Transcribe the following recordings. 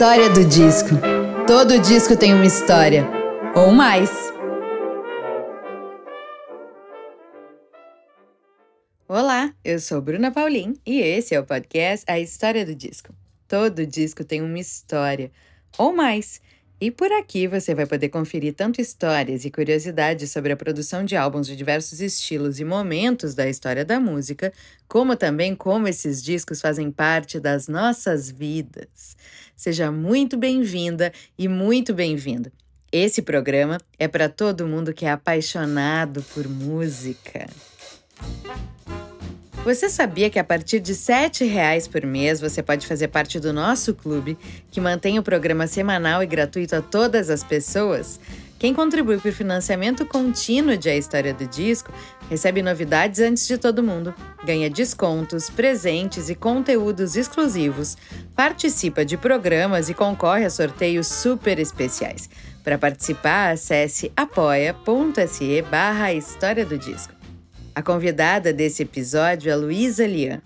História do disco. Todo disco tem uma história. Ou mais. Olá, eu sou Bruna Paulin e esse é o podcast A História do Disco. Todo disco tem uma história. Ou mais. E por aqui você vai poder conferir tanto histórias e curiosidades sobre a produção de álbuns de diversos estilos e momentos da história da música, como também como esses discos fazem parte das nossas vidas. Seja muito bem-vinda e muito bem-vindo. Esse programa é para todo mundo que é apaixonado por música. Você sabia que a partir de R$ 7,00 por mês você pode fazer parte do nosso clube, que mantém o programa semanal e gratuito a todas as pessoas? Quem contribui para o financiamento contínuo de A História do Disco recebe novidades antes de todo mundo, ganha descontos, presentes e conteúdos exclusivos, participa de programas e concorre a sorteios super especiais. Para participar, acesse apoia.se barra História do Disco. A convidada desse episódio é Luísa Lian.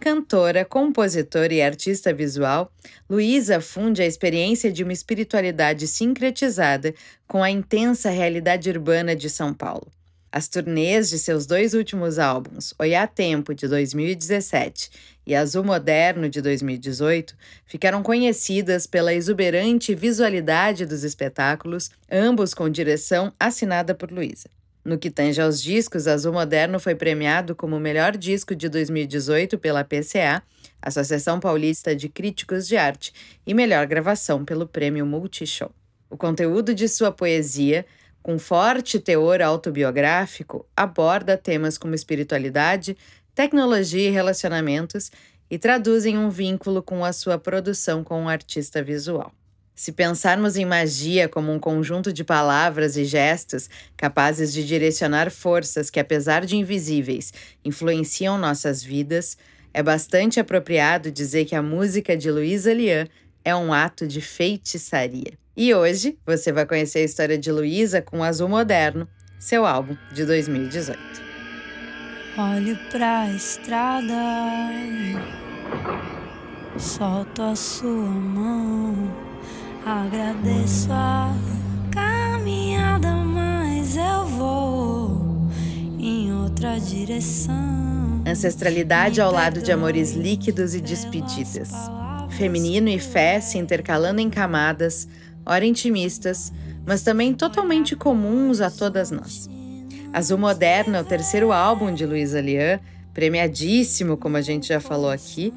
Cantora, compositora e artista visual, Luísa funde a experiência de uma espiritualidade sincretizada com a intensa realidade urbana de São Paulo. As turnês de seus dois últimos álbuns, Oiá Tempo, de 2017, e Azul Moderno, de 2018, ficaram conhecidas pela exuberante visualidade dos espetáculos, ambos com direção assinada por Luísa. No que tange aos discos, Azul Moderno foi premiado como o melhor disco de 2018 pela PCA, Associação Paulista de Críticos de Arte, e melhor gravação pelo Prêmio Multishow. O conteúdo de sua poesia, com forte teor autobiográfico, aborda temas como espiritualidade, tecnologia e relacionamentos e traduzem um vínculo com a sua produção com um artista visual. Se pensarmos em magia como um conjunto de palavras e gestos capazes de direcionar forças que, apesar de invisíveis, influenciam nossas vidas, é bastante apropriado dizer que a música de Luísa Lian é um ato de feitiçaria. E hoje você vai conhecer a história de Luísa com Azul Moderno, seu álbum de 2018. Olho pra estrada, solto a sua mão Agradeço a caminhada, mas eu vou em outra direção. Ancestralidade ao lado de amores líquidos e despedidas. Feminino e fé se intercalando em camadas, ora intimistas, mas também totalmente comuns a todas nós. Azul Moderno é o terceiro álbum de Luísa Lian, premiadíssimo, como a gente já falou aqui,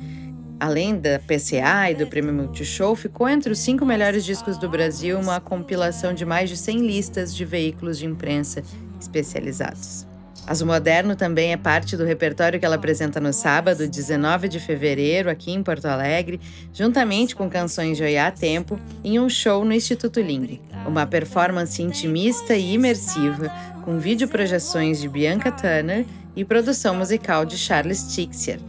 Além da PCA e do Prêmio Multishow, ficou entre os cinco melhores discos do Brasil uma compilação de mais de 100 listas de veículos de imprensa especializados. Azul Moderno também é parte do repertório que ela apresenta no sábado, 19 de fevereiro, aqui em Porto Alegre, juntamente com canções de Oiá Tempo, em um show no Instituto Ling. Uma performance intimista e imersiva, com videoprojeções de Bianca Tanner e produção musical de Charles Tixier,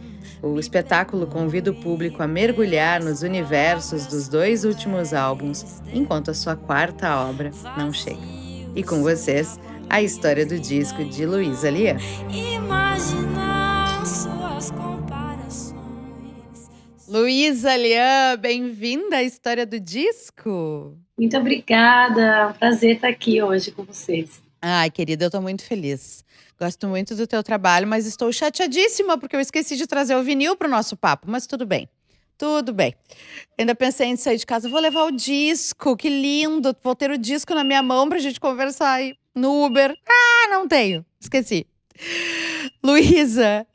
o espetáculo convida o público a mergulhar nos universos dos dois últimos álbuns, enquanto a sua quarta obra não chega. E com vocês, a história do disco de Luísa Lian. Luísa Lian, bem-vinda à história do disco. Muito obrigada, é um prazer estar aqui hoje com vocês. Ai, querida, eu estou muito feliz. Gosto muito do teu trabalho, mas estou chateadíssima porque eu esqueci de trazer o vinil para o nosso papo, mas tudo bem. Tudo bem. Ainda pensei em sair de casa, vou levar o disco, que lindo. Vou ter o disco na minha mão para a gente conversar aí no Uber. Ah, não tenho. Esqueci. Luísa,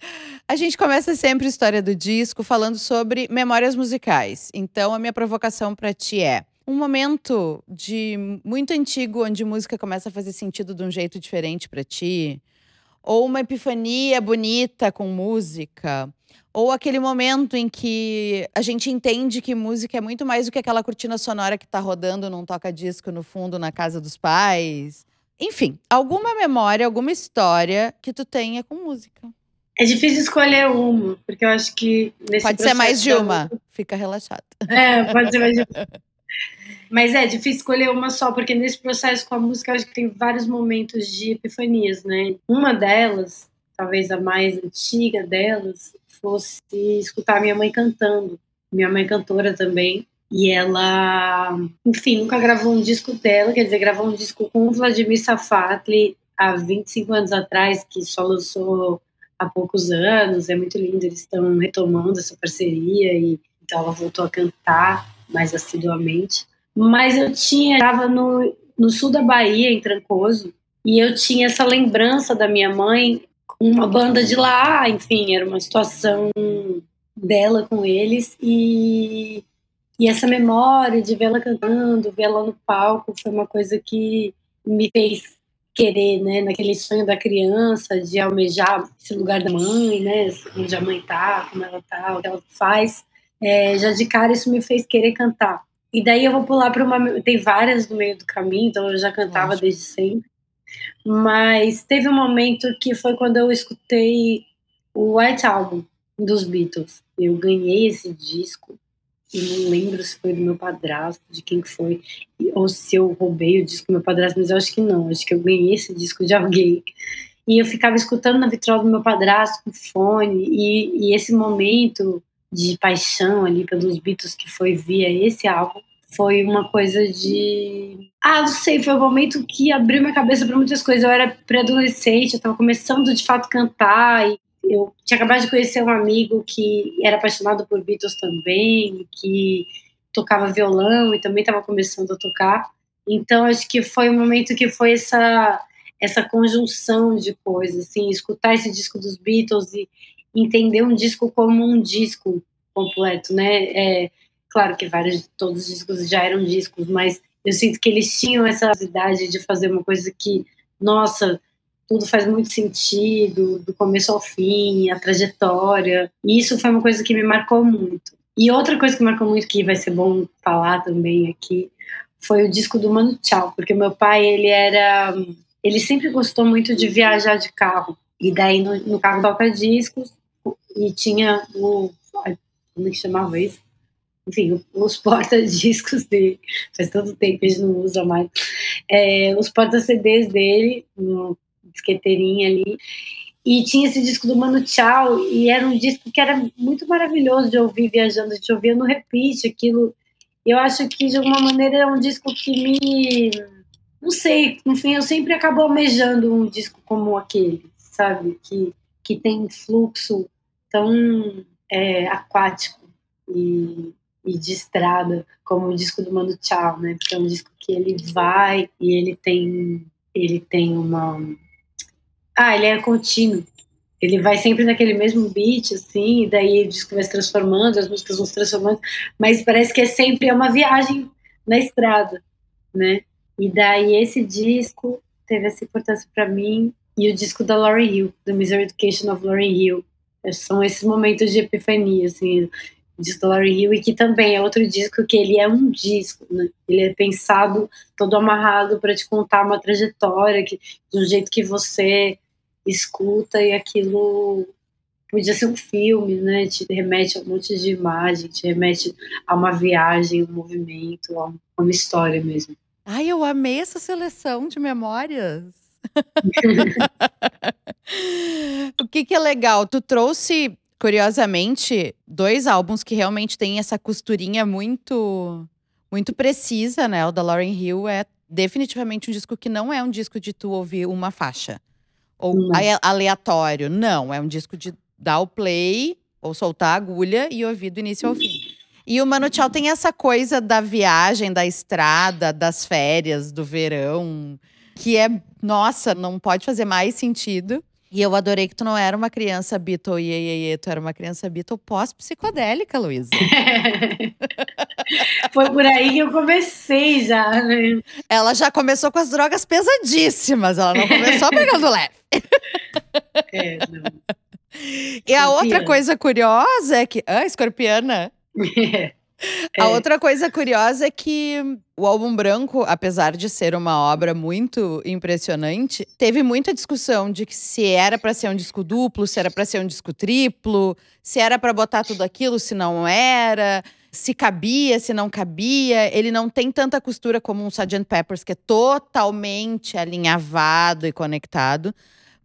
a gente começa sempre a história do disco falando sobre memórias musicais. Então, a minha provocação para ti é: um momento de muito antigo onde música começa a fazer sentido de um jeito diferente para ti, ou uma epifania bonita com música, ou aquele momento em que a gente entende que música é muito mais do que aquela cortina sonora que está rodando num toca-disco no fundo na casa dos pais. Enfim, alguma memória, alguma história que tu tenha com música. É difícil escolher uma, porque eu acho que nesse Pode ser mais de uma, fica relaxado. É, pode ser mais de uma. Mas é difícil escolher uma só, porque nesse processo com a música acho que tem vários momentos de epifanias, né? Uma delas, talvez a mais antiga delas, fosse escutar minha mãe cantando. Minha mãe cantora também. E ela, enfim, nunca gravou um disco dela, quer dizer, gravou um disco com o Vladimir Safatli há 25 anos atrás, que só lançou há poucos anos, é muito lindo, eles estão retomando essa parceria e então ela voltou a cantar mais assiduamente. Mas eu tinha, estava no, no sul da Bahia, em Trancoso, e eu tinha essa lembrança da minha mãe com uma banda de lá, enfim, era uma situação dela com eles e, e essa memória de vê-la cantando, vê-la no palco foi uma coisa que me fez querer, né, naquele sonho da criança, de almejar esse lugar da mãe, né, onde a mãe tá, como ela tá, o que ela faz. É, já de cara isso me fez querer cantar. E daí eu vou pular para uma. Tem várias no meio do caminho, então eu já cantava Nossa. desde sempre. Mas teve um momento que foi quando eu escutei o White Album dos Beatles. Eu ganhei esse disco e não lembro se foi do meu padrasto, de quem foi, ou se eu roubei o disco do meu padrasto, mas eu acho que não, acho que eu ganhei esse disco de alguém. E eu ficava escutando na vitrola do meu padrasto com fone, e, e esse momento de paixão ali pelos Beatles que foi via esse álbum foi uma coisa de. Ah, não sei, foi um momento que abriu minha cabeça para muitas coisas. Eu era pré-adolescente, eu estava começando de fato cantar, e eu tinha acabado de conhecer um amigo que era apaixonado por Beatles também, que tocava violão e também estava começando a tocar. Então acho que foi um momento que foi essa essa conjunção de coisas, assim, escutar esse disco dos Beatles e entender um disco como um disco completo, né? É, claro que vários todos os discos já eram discos, mas eu sinto que eles tinham essa idade de fazer uma coisa que, nossa, tudo faz muito sentido, do começo ao fim, a trajetória. E isso foi uma coisa que me marcou muito. E outra coisa que marcou muito, que vai ser bom falar também aqui, foi o disco do Mano Tchau, porque meu pai, ele era. Ele sempre gostou muito de viajar de carro. E daí no, no carro toca discos e tinha o. Como é que chamava isso? Enfim, os porta-discos dele. Faz tanto tempo que a gente não usa mais. É, os porta-CDs dele, no disqueteirinha ali. E tinha esse disco do Mano Tchau, e era um disco que era muito maravilhoso de ouvir viajando, a gente ouvia no repeat aquilo. Eu acho que, de alguma maneira, é um disco que me. Não sei, no fim, eu sempre acabo almejando um disco como aquele, sabe? Que, que tem fluxo tão é, aquático e, e de estrada, como o disco do Mano Tchau, né? Porque é um disco que ele vai e ele tem, ele tem uma ah, ele é contínuo. Ele vai sempre naquele mesmo beat, assim, e daí o disco vai se transformando, as músicas vão se transformando, mas parece que é sempre uma viagem na estrada, né? E daí esse disco teve essa importância para mim, e o disco da Lauryn Hill, The Misery Education of Lauryn Hill. São esses momentos de epifania, assim, da Lauryn Hill, e que também é outro disco que ele é um disco, né? Ele é pensado todo amarrado para te contar uma trajetória, que, de um jeito que você escuta e aquilo podia ser um filme, né? Te remete a um monte de imagem, te remete a uma viagem, um movimento, a uma história mesmo. Ai, eu amei essa seleção de memórias. o que, que é legal? Tu trouxe, curiosamente, dois álbuns que realmente têm essa costurinha muito, muito precisa, né? O da Lauryn Hill é definitivamente um disco que não é um disco de tu ouvir uma faixa ou não. aleatório. Não, é um disco de dar o play ou soltar a agulha e ouvir do início ao fim. E o Mano Tchau tem essa coisa da viagem, da estrada, das férias, do verão, que é, nossa, não pode fazer mais sentido. E eu adorei que tu não era uma criança Beatle, iê, iê, iê, tu era uma criança Beatle pós-psicodélica, Luísa. Foi por aí que eu comecei já, né? Ela já começou com as drogas pesadíssimas, ela não começou pegando leve. É, não. E a outra coisa curiosa é que. Ah, escorpiana? É. É. A outra coisa curiosa é que o álbum branco, apesar de ser uma obra muito impressionante, teve muita discussão de que se era para ser um disco duplo, se era para ser um disco triplo, se era para botar tudo aquilo, se não era, se cabia, se não cabia. Ele não tem tanta costura como um Sgt. Peppers, que é totalmente alinhavado e conectado,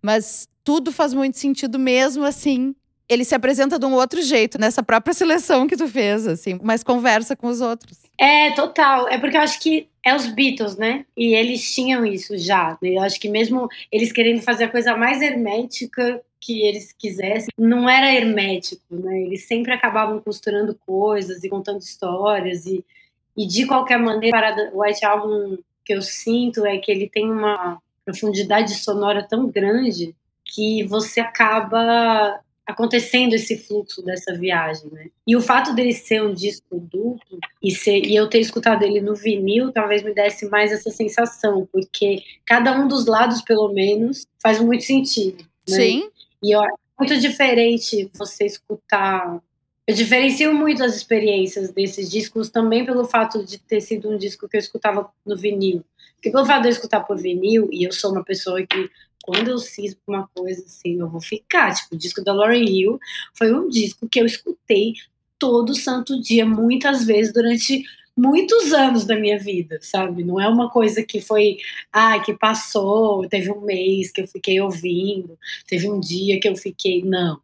mas tudo faz muito sentido mesmo assim ele se apresenta de um outro jeito, nessa própria seleção que tu fez, assim, mas conversa com os outros. É, total. É porque eu acho que é os Beatles, né? E eles tinham isso já. Né? Eu acho que mesmo eles querendo fazer a coisa mais hermética que eles quisessem, não era hermético, né? Eles sempre acabavam costurando coisas e contando histórias e, e de qualquer maneira, o White Album que eu sinto é que ele tem uma profundidade sonora tão grande que você acaba acontecendo esse fluxo dessa viagem, né? E o fato dele ser um disco duplo e, ser, e eu ter escutado ele no vinil talvez me desse mais essa sensação, porque cada um dos lados, pelo menos, faz muito sentido. Né? Sim. E eu, é muito diferente você escutar. Eu diferencio muito as experiências desses discos também pelo fato de ter sido um disco que eu escutava no vinil. Porque pelo fato de eu escutar por vinil, e eu sou uma pessoa que quando eu cismo uma coisa assim, eu vou ficar. Tipo, o disco da Lauryn Hill foi um disco que eu escutei todo santo dia, muitas vezes, durante muitos anos da minha vida, sabe? Não é uma coisa que foi, ah, que passou, teve um mês que eu fiquei ouvindo, teve um dia que eu fiquei, não.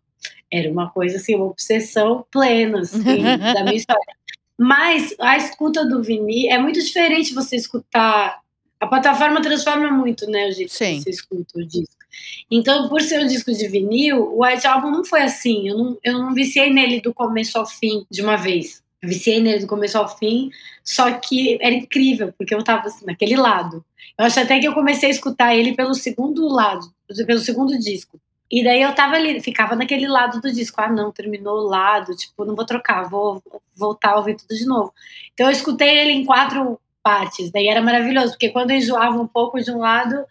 Era uma coisa assim, uma obsessão plena, assim, da minha história. Mas a escuta do vinil é muito diferente você escutar a plataforma transforma muito, né, o jeito Sim. que você escuta o disco. Então, por ser um disco de vinil, o White Album não foi assim. Eu não, eu não viciei nele do começo ao fim de uma vez. Eu viciei nele do começo ao fim, só que era incrível, porque eu tava assim, naquele lado. Eu acho até que eu comecei a escutar ele pelo segundo lado, pelo segundo disco. E daí eu tava ali, ficava naquele lado do disco. Ah, não, terminou o lado, tipo, não vou trocar, vou voltar a ouvir tudo de novo. Então eu escutei ele em quatro partes. Daí era maravilhoso, porque quando eu enjoava um pouco de um lado,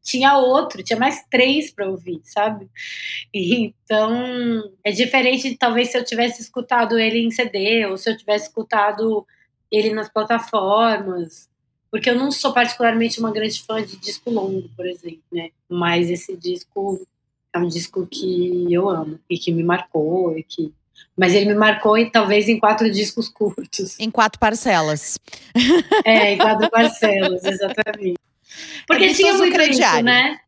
tinha outro, tinha mais três para ouvir, sabe? Então, é diferente, talvez, se eu tivesse escutado ele em CD, ou se eu tivesse escutado ele nas plataformas, porque eu não sou particularmente uma grande fã de disco longo, por exemplo, né? Mas esse disco é um disco que eu amo e que me marcou e que mas ele me marcou e talvez em quatro discos curtos. Em quatro parcelas. É, em quatro parcelas, exatamente. Porque é tinha muito crediário. isso, né?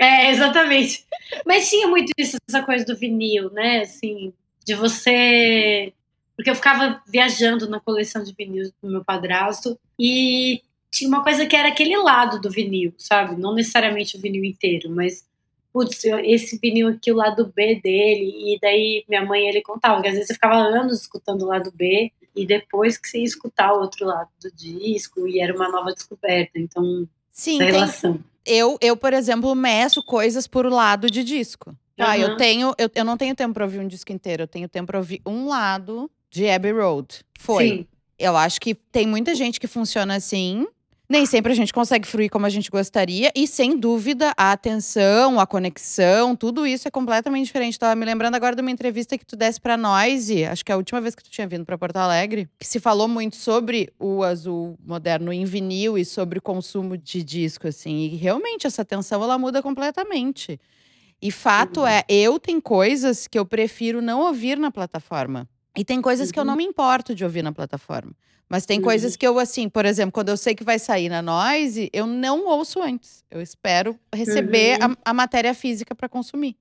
É, exatamente. Mas tinha muito isso, essa coisa do vinil, né? Assim, de você. Porque eu ficava viajando na coleção de vinil do meu padrasto e tinha uma coisa que era aquele lado do vinil, sabe? Não necessariamente o vinil inteiro, mas putz, esse vinil aqui, o lado B dele, e daí minha mãe ele contava que às vezes você ficava anos escutando o lado B, e depois que você ia escutar o outro lado do disco, e era uma nova descoberta. Então, Sim, essa relação. Eu, eu, por exemplo, meço coisas por lado de disco. Tá, uhum. eu tenho, eu, eu não tenho tempo para ouvir um disco inteiro, eu tenho tempo para ouvir um lado de Abbey Road. Foi. Sim. Eu acho que tem muita gente que funciona assim. Nem sempre a gente consegue fruir como a gente gostaria, e sem dúvida a atenção, a conexão, tudo isso é completamente diferente. Tava me lembrando agora de uma entrevista que tu desse para nós, e acho que é a última vez que tu tinha vindo para Porto Alegre, que se falou muito sobre o azul moderno em vinil e sobre o consumo de disco, assim. E realmente essa atenção ela muda completamente. E fato uhum. é, eu tenho coisas que eu prefiro não ouvir na plataforma. E tem coisas uhum. que eu não uhum. me importo de ouvir na plataforma. Mas tem uhum. coisas que eu, assim, por exemplo, quando eu sei que vai sair na Noise, eu não ouço antes. Eu espero receber uhum. a, a, matéria física para consumir.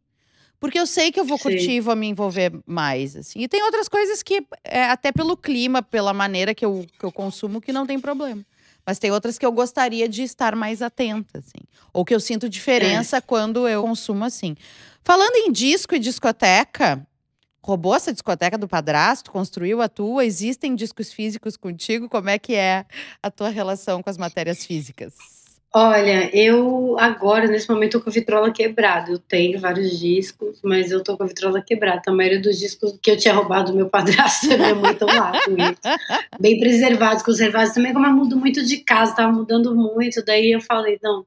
Porque eu sei que eu vou Sim. curtir e vou me envolver mais, assim. E tem outras coisas que, é, até pelo clima, pela maneira que eu, que eu consumo, que não tem problema. Mas tem outras que eu gostaria de estar mais atenta, assim. Ou que eu sinto diferença é. quando eu consumo assim. Falando em disco e discoteca, roubou essa discoteca do padrasto, construiu a tua, existem discos físicos contigo? Como é que é a tua relação com as matérias físicas? Olha, eu agora, nesse momento, tô com a vitrola quebrada. Eu tenho vários discos, mas eu tô com a vitrola quebrada. A maioria dos discos que eu tinha roubado do meu padrasto e minha mãe estão lá. Bem preservados, conservados. Também, como eu mudo muito de casa, tava mudando muito, daí eu falei, não,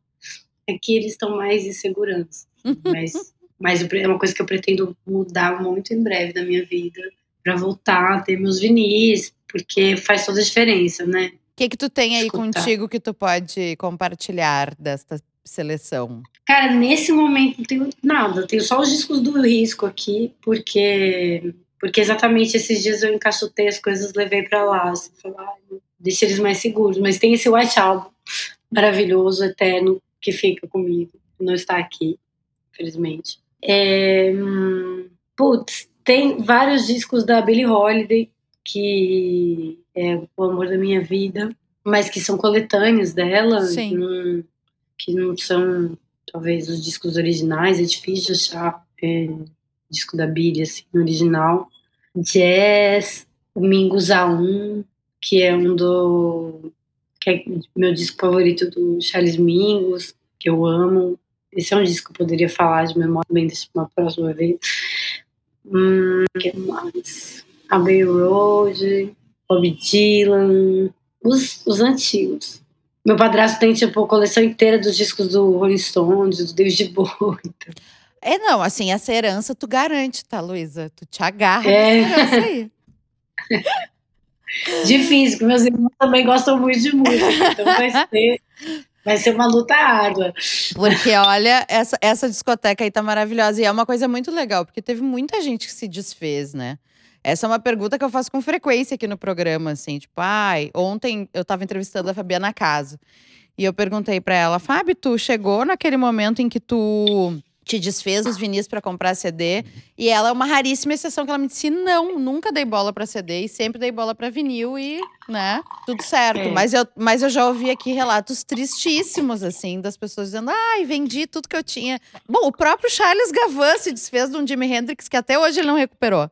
aqui eles estão mais insegurantes. Mas mas é uma coisa que eu pretendo mudar muito em breve na minha vida para voltar a ter meus vinis, porque faz toda a diferença, né? O que que tu tem aí Escutar. contigo que tu pode compartilhar desta seleção? Cara, nesse momento não tenho nada, tenho só os discos do Risco aqui, porque porque exatamente esses dias eu encaixotei as coisas, levei para lá, assim, falar, deixa eles mais seguros, mas tem esse White Album maravilhoso, eterno, que fica comigo, não está aqui, infelizmente. É, Putz, tem vários discos da Billie Holiday, que é o amor da minha vida, mas que são coletâneos dela, Sim. Não, que não são, talvez, os discos originais, é difícil achar é, disco da Billie, assim, original. Jazz, Domingos A1, que é um do... que é meu disco favorito do Charles Mingus, que eu amo. Esse é um disco que eu poderia falar de memória bem dessa uma próxima vez. Hum, que mais? Abbey Road, Bob Dylan, os, os antigos. Meu padrasto tem, tipo, a coleção inteira dos discos do Rolling Stones, do David Bowie. Então. É, não, assim, essa herança tu garante, tá, Luísa? Tu te agarra é. herança aí. Difícil, porque meus irmãos também gostam muito de música, então vai ser, vai ser uma luta árdua. Porque, olha, essa, essa discoteca aí tá maravilhosa. E é uma coisa muito legal, porque teve muita gente que se desfez, né? Essa é uma pergunta que eu faço com frequência aqui no programa, assim, tipo, ai, ontem eu tava entrevistando a Fabiana Caso. E eu perguntei para ela, Fábio, tu chegou naquele momento em que tu te desfez os vinis para comprar CD. E ela é uma raríssima exceção que ela me disse: não, nunca dei bola para CD e sempre dei bola para vinil e, né, tudo certo. Mas, eu, mas eu já ouvi aqui relatos tristíssimos, assim, das pessoas dizendo: ai, vendi tudo que eu tinha. Bom, o próprio Charles Gavan se desfez de um Jimi Hendrix que até hoje ele não recuperou.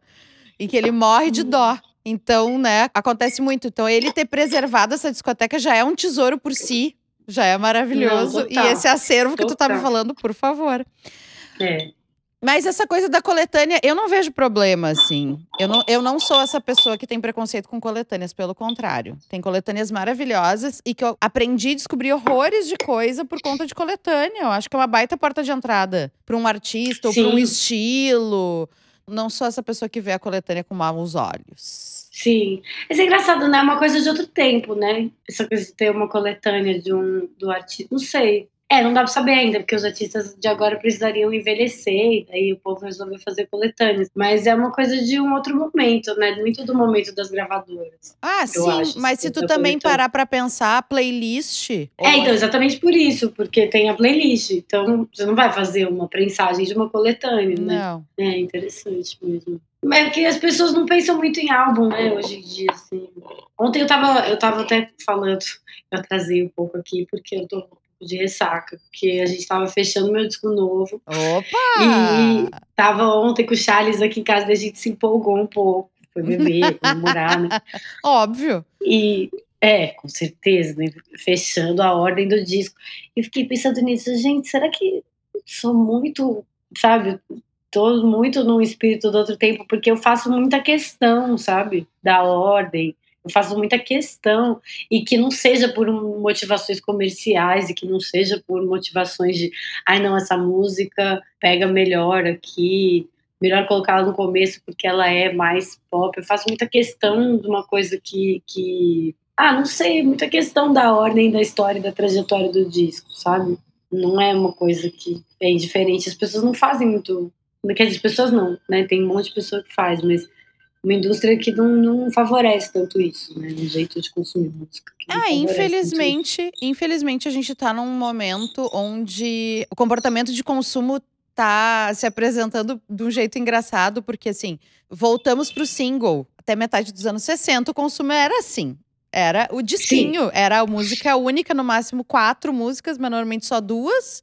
E que ele morre de dó. Então, né, acontece muito. Então, ele ter preservado essa discoteca já é um tesouro por si. Já é maravilhoso. Não, e esse acervo que tu tá me falando, por favor. É. Mas essa coisa da coletânea, eu não vejo problema, assim. Eu não, eu não sou essa pessoa que tem preconceito com coletâneas, pelo contrário. Tem coletâneas maravilhosas e que eu aprendi a descobrir horrores de coisa por conta de coletânea. Eu acho que é uma baita porta de entrada para um artista ou para um estilo. Não sou essa pessoa que vê a coletânea com maus olhos. Sim. Isso é engraçado, né? É uma coisa de outro tempo, né? Essa coisa de ter uma coletânea de um do artista. Não sei. É, não dá pra saber ainda, porque os artistas de agora precisariam envelhecer, e daí o povo resolveu fazer coletâneas. Mas é uma coisa de um outro momento, né? Muito do momento das gravadoras. Ah, sim, acho, mas se tu também parar pra pensar, a playlist. É, então, exatamente por isso, porque tem a playlist. Então, você não vai fazer uma prensagem de uma coletânea, né? Não. É interessante mesmo. Mas é que as pessoas não pensam muito em álbum, né, hoje em dia, assim. Ontem eu tava, eu tava até falando, eu atrasei um pouco aqui, porque eu tô de ressaca, porque a gente estava fechando meu disco novo. Opa! E tava ontem com o Charles aqui em casa, a gente se empolgou um pouco. Foi beber, comemorar, né? Óbvio. E é, com certeza, né? Fechando a ordem do disco. E fiquei pensando nisso, gente, será que sou muito, sabe? Tô muito no espírito do outro tempo, porque eu faço muita questão, sabe? Da ordem eu faço muita questão e que não seja por motivações comerciais e que não seja por motivações de, ai não, essa música pega melhor aqui, melhor colocá-la no começo porque ela é mais pop. Eu faço muita questão de uma coisa que, que ah, não sei, muita questão da ordem da história da trajetória do disco, sabe? Não é uma coisa que é diferente. As pessoas não fazem muito. Quer dizer, as pessoas não, né? Tem um monte de pessoa que faz, mas uma indústria que não, não favorece tanto isso, né? Um jeito de consumir música. Ah, infelizmente, infelizmente a gente está num momento onde o comportamento de consumo tá se apresentando de um jeito engraçado, porque assim, voltamos pro single. Até metade dos anos 60, o consumo era assim. Era o disquinho, Sim. era a música única, no máximo quatro músicas, mas normalmente só duas.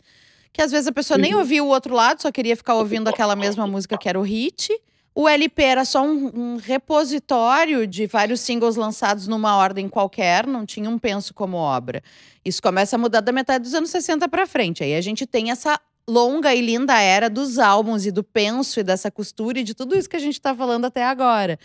Que às vezes a pessoa uhum. nem ouvia o outro lado, só queria ficar ouvindo aquela mesma música que era o hit. O LP era só um, um, repositório de vários singles lançados numa ordem qualquer, não tinha um penso como obra. Isso começa a mudar da metade dos anos 60 para frente. Aí a gente tem essa longa e linda era dos álbuns e do penso e dessa costura e de tudo isso que a gente está falando até agora.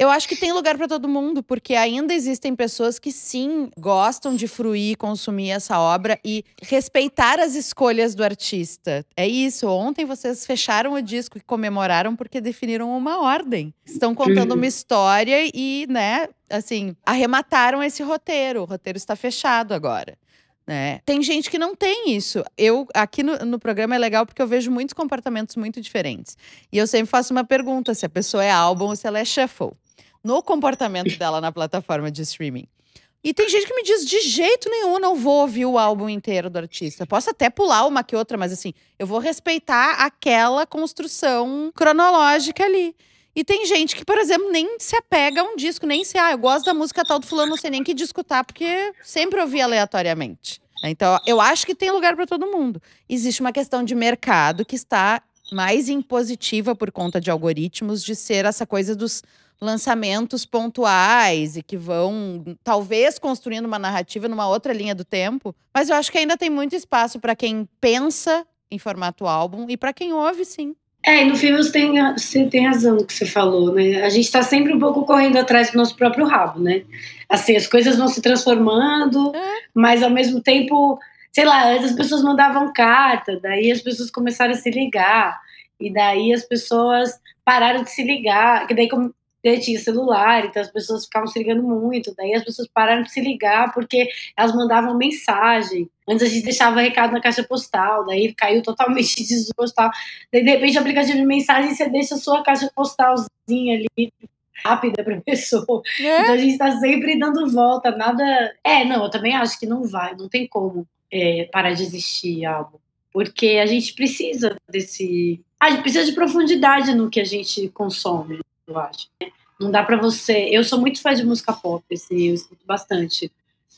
Eu acho que tem lugar para todo mundo, porque ainda existem pessoas que sim gostam de fruir, consumir essa obra e respeitar as escolhas do artista. É isso. Ontem vocês fecharam o disco e comemoraram porque definiram uma ordem. Estão contando uma história e, né, assim, arremataram esse roteiro. O roteiro está fechado agora. Né? Tem gente que não tem isso. Eu aqui no, no, programa é legal porque eu vejo muitos comportamentos muito diferentes. E eu sempre faço uma pergunta: se a pessoa é álbum ou se ela é shuffle no comportamento dela na plataforma de streaming. E tem gente que me diz de jeito nenhum, não vou ouvir o álbum inteiro do artista. Posso até pular uma que outra, mas assim, eu vou respeitar aquela construção cronológica ali. E tem gente que, por exemplo, nem se apega a um disco, nem se, ah, eu gosto da música tal do fulano, não sei nem que disco tá, porque sempre ouvi aleatoriamente. Então, eu acho que tem lugar para todo mundo. Existe uma questão de mercado que está mais impositiva por conta de algoritmos de ser essa coisa dos lançamentos pontuais e que vão talvez construindo uma narrativa numa outra linha do tempo, mas eu acho que ainda tem muito espaço para quem pensa em formato álbum e para quem ouve, sim. É, e no fim você tem, você tem razão no que você falou, né? A gente está sempre um pouco correndo atrás do nosso próprio rabo, né? Assim, as coisas vão se transformando, é. mas ao mesmo tempo, sei lá, antes as pessoas mandavam carta, daí as pessoas começaram a se ligar, e daí as pessoas pararam de se ligar, que daí como tinha celular, então as pessoas ficavam se ligando muito, daí as pessoas pararam de se ligar porque elas mandavam mensagem. Antes a gente deixava recado na caixa postal, daí caiu totalmente de postal. Daí de repente o aplicativo de mensagem você deixa a sua caixa postalzinha ali rápida para a pessoa. É? Então a gente está sempre dando volta, nada. É, não, eu também acho que não vai, não tem como é, parar de existir algo. Porque a gente precisa desse. A gente precisa de profundidade no que a gente consome eu acho. Não dá para você. Eu sou muito fã de música pop, assim, eu escuto bastante,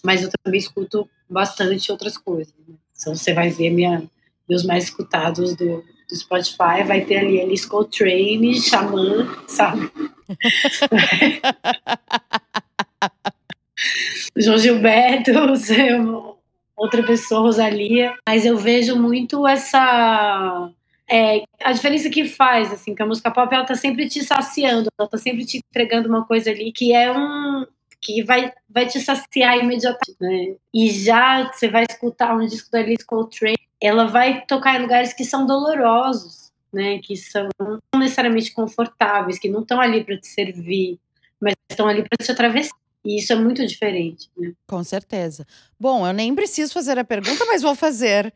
mas eu também escuto bastante outras coisas. Né? Então você vai ver minha, meus mais escutados do, do Spotify, vai ter ali Alice Coltrane, Xamã, sabe? João Gilberto, outra pessoa, Rosalia. Mas eu vejo muito essa é, a diferença que faz, assim, que a música pop, ela tá sempre te saciando, ela tá sempre te entregando uma coisa ali que é um que vai, vai te saciar imediatamente, né? E já você vai escutar um disco da Alice Coltrane, ela vai tocar em lugares que são dolorosos, né? Que são não necessariamente confortáveis, que não estão ali para te servir, mas estão ali para te atravessar. E isso é muito diferente, né? Com certeza. Bom, eu nem preciso fazer a pergunta, mas vou fazer.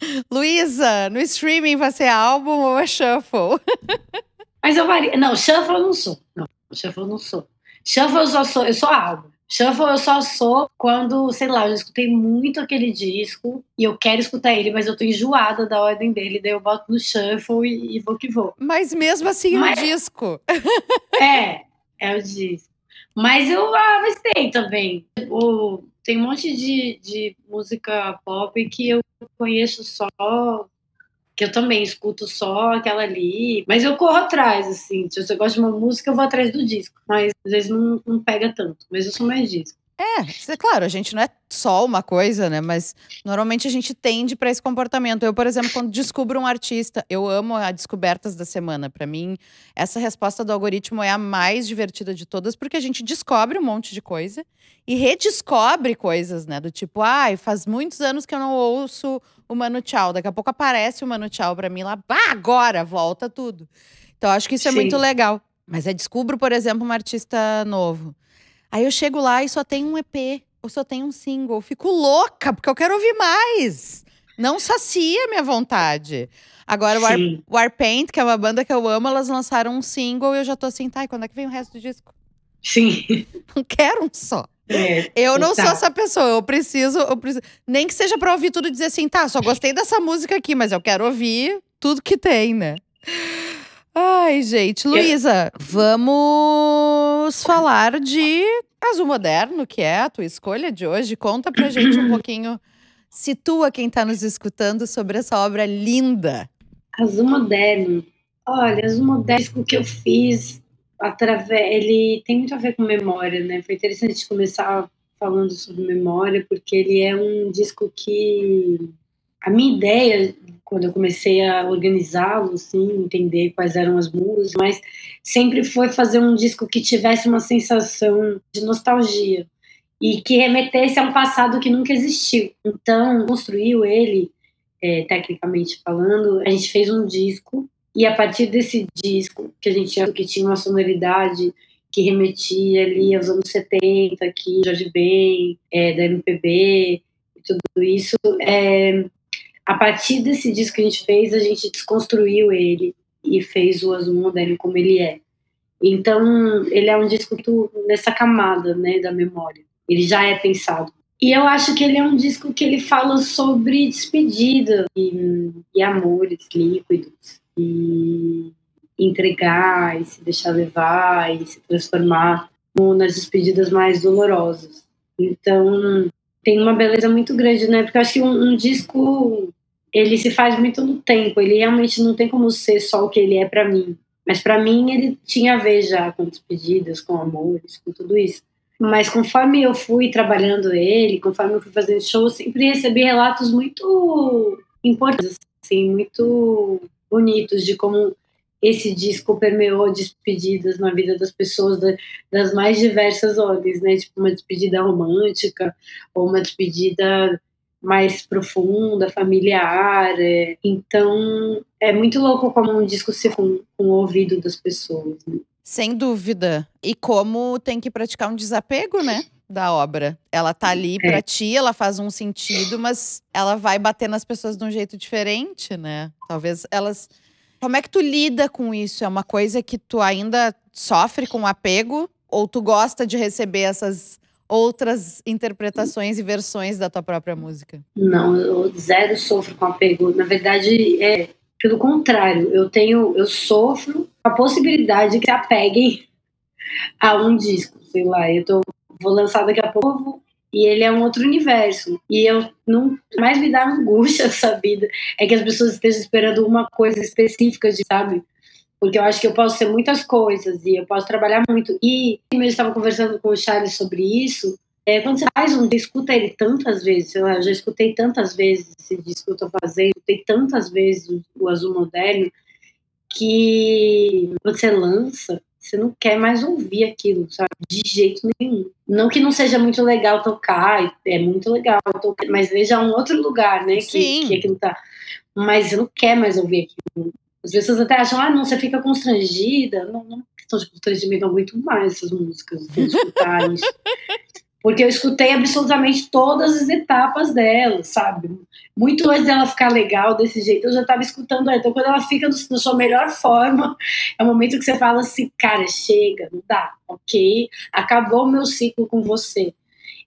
Luísa, no streaming vai ser álbum ou é shuffle? Mas eu vario. Não, shuffle eu não sou. Não, shuffle eu não sou. Shuffle eu só sou, eu sou álbum. Shuffle eu só sou quando, sei lá, eu já escutei muito aquele disco e eu quero escutar ele, mas eu tô enjoada da ordem dele, daí eu boto no shuffle e, e vou que vou. Mas mesmo assim mas, é o disco. É, é o disco. Mas eu ah, mas tem também. O, tem um monte de, de música pop que eu conheço só, que eu também escuto só aquela ali, mas eu corro atrás, assim, se você gosta de uma música, eu vou atrás do disco, mas às vezes não, não pega tanto, mas eu sou mais disco. É, é claro, a gente não é só uma coisa, né? Mas normalmente a gente tende para esse comportamento. Eu, por exemplo, quando descubro um artista, eu amo as descobertas da semana. Para mim, essa resposta do algoritmo é a mais divertida de todas, porque a gente descobre um monte de coisa e redescobre coisas, né? Do tipo, ai, ah, faz muitos anos que eu não ouço o Mano Tchau. Daqui a pouco aparece o Mano Tchau para mim lá, bah, agora volta tudo. Então, acho que isso é muito legal. Mas é descubro, por exemplo, um artista novo. Aí eu chego lá e só tem um EP, ou só tem um single. fico louca, porque eu quero ouvir mais. Não sacia minha vontade. Agora, o, War, Warpaint, que é uma banda que eu amo, elas lançaram um single e eu já tô assim, tá, e quando é que vem o resto do disco? Sim. Não quero um só. É, eu não tá. sou essa pessoa, eu preciso, eu preciso. Nem que seja pra ouvir tudo e dizer assim, tá, só gostei dessa música aqui, mas eu quero ouvir tudo que tem, né? Ai, gente. Luísa, vamos falar de Azul Moderno, que é a tua escolha de hoje. Conta pra gente um pouquinho, situa quem tá nos escutando sobre essa obra linda. Azul Moderno. Olha, Azul Moderno, o que eu fiz através. Ele tem muito a ver com memória, né? Foi interessante começar falando sobre memória, porque ele é um disco que. A minha ideia quando eu comecei a organizá-lo, assim, entender quais eram as músicas, mas sempre foi fazer um disco que tivesse uma sensação de nostalgia e que remetesse a um passado que nunca existiu. Então, construiu ele, é, tecnicamente falando, a gente fez um disco e a partir desse disco que a gente tinha, que tinha uma sonoridade que remetia ali aos anos 70, aqui, Jorge Ben, é, da MPB, tudo isso, é, a partir desse disco que a gente fez, a gente desconstruiu ele e fez o Azul Moderno como ele é. Então, ele é um disco nessa camada, né, da memória. Ele já é pensado. E eu acho que ele é um disco que ele fala sobre despedida e, e amores líquidos e entregar e se deixar levar e se transformar nas despedidas mais dolorosas. Então, tem uma beleza muito grande, né? Porque eu acho que um, um, disco ele se faz muito no tempo, ele realmente não tem como ser só o que ele é para mim. Mas para mim ele tinha a ver já com despedidas, com amores, com tudo isso. Mas conforme eu fui trabalhando ele, conforme eu fui fazendo show, sempre recebi relatos muito importantes, assim, muito bonitos de como esse disco permeou despedidas na vida das pessoas das mais diversas ordens, né? Tipo uma despedida romântica ou uma despedida mais profunda, familiar. É. Então é muito louco como um disco se com, com o ouvido das pessoas. Né? Sem dúvida. E como tem que praticar um desapego, né? Da obra. Ela tá ali é. para ti, ela faz um sentido, mas ela vai bater nas pessoas de um jeito diferente, né? Talvez elas como é que tu lida com isso? É uma coisa que tu ainda sofre com apego? Ou tu gosta de receber essas outras interpretações e versões da tua própria música? Não, eu zero sofro com apego. Na verdade, é pelo contrário. Eu tenho, eu sofro a possibilidade que apeguem a um disco. Sei lá, eu tô, vou lançar daqui a pouco, e ele é um outro universo. E eu não mais me dá angústia essa vida é que as pessoas estejam esperando uma coisa específica de, sabe? Porque eu acho que eu posso ser muitas coisas e eu posso trabalhar muito. E eu estava conversando com o Charles sobre isso. É, quando você faz um, escuta ele tantas vezes, eu já escutei tantas vezes esse disco que eu estou fazendo, escutei tantas vezes o, o Azul Moderno, que você lança, você não quer mais ouvir aquilo, sabe? De jeito nenhum. Não que não seja muito legal tocar, é muito legal tocar, mas veja um outro lugar, né? Que, que aquilo tá. Mas você não quer mais ouvir aquilo. As pessoas até acham, ah, não, você fica constrangida. Não, não questão de constrangimento, eu aguento mais essas músicas, escutar isso. porque eu escutei absolutamente todas as etapas dela, sabe? Muito antes dela ficar legal desse jeito, eu já estava escutando ela. Então, quando ela fica na sua melhor forma, é o momento que você fala assim, cara, chega, não dá, ok? Acabou o meu ciclo com você.